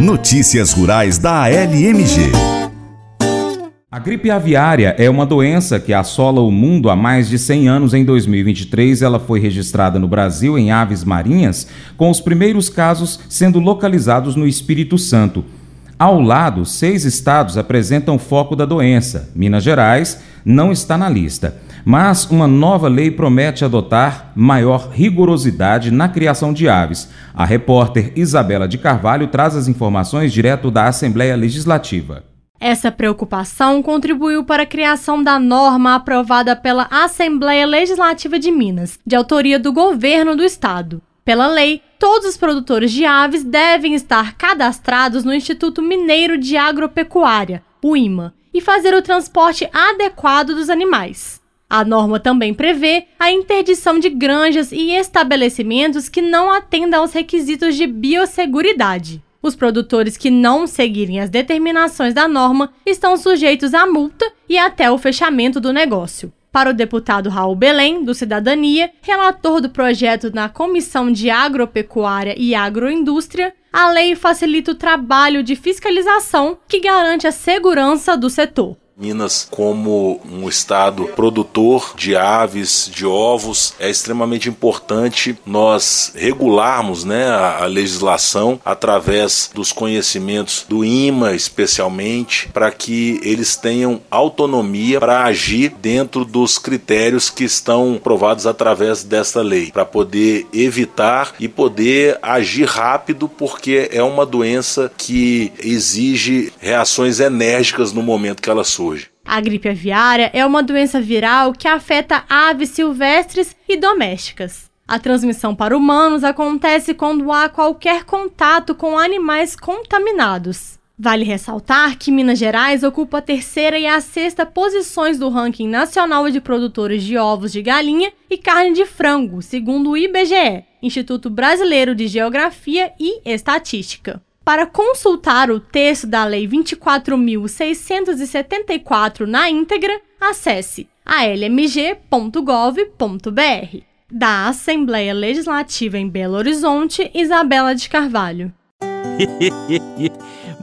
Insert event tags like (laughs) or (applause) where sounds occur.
Notícias Rurais da ALMG. A gripe aviária é uma doença que assola o mundo há mais de 100 anos. Em 2023, ela foi registrada no Brasil em aves marinhas, com os primeiros casos sendo localizados no Espírito Santo. Ao lado, seis estados apresentam foco da doença. Minas Gerais não está na lista. Mas uma nova lei promete adotar maior rigorosidade na criação de aves. A repórter Isabela de Carvalho traz as informações direto da Assembleia Legislativa. Essa preocupação contribuiu para a criação da norma aprovada pela Assembleia Legislativa de Minas, de autoria do governo do estado. Pela lei, todos os produtores de aves devem estar cadastrados no Instituto Mineiro de Agropecuária, o IMA, e fazer o transporte adequado dos animais. A norma também prevê a interdição de granjas e estabelecimentos que não atendam aos requisitos de biosseguridade. Os produtores que não seguirem as determinações da norma estão sujeitos a multa e até o fechamento do negócio. Para o deputado Raul Belém, do Cidadania, relator do projeto na Comissão de Agropecuária e Agroindústria, a lei facilita o trabalho de fiscalização que garante a segurança do setor. Minas, como um estado produtor de aves, de ovos, é extremamente importante nós regularmos né, a, a legislação através dos conhecimentos do IMA, especialmente, para que eles tenham autonomia para agir dentro dos critérios que estão provados através desta lei, para poder evitar e poder agir rápido, porque é uma doença que exige reações enérgicas no momento que ela surge. A gripe aviária é uma doença viral que afeta aves silvestres e domésticas. A transmissão para humanos acontece quando há qualquer contato com animais contaminados. Vale ressaltar que Minas Gerais ocupa a terceira e a sexta posições do ranking nacional de produtores de ovos de galinha e carne de frango, segundo o IBGE, Instituto Brasileiro de Geografia e Estatística. Para consultar o texto da Lei 24.674 na íntegra, acesse almg.gov.br. Da Assembleia Legislativa em Belo Horizonte, Isabela de Carvalho. (laughs)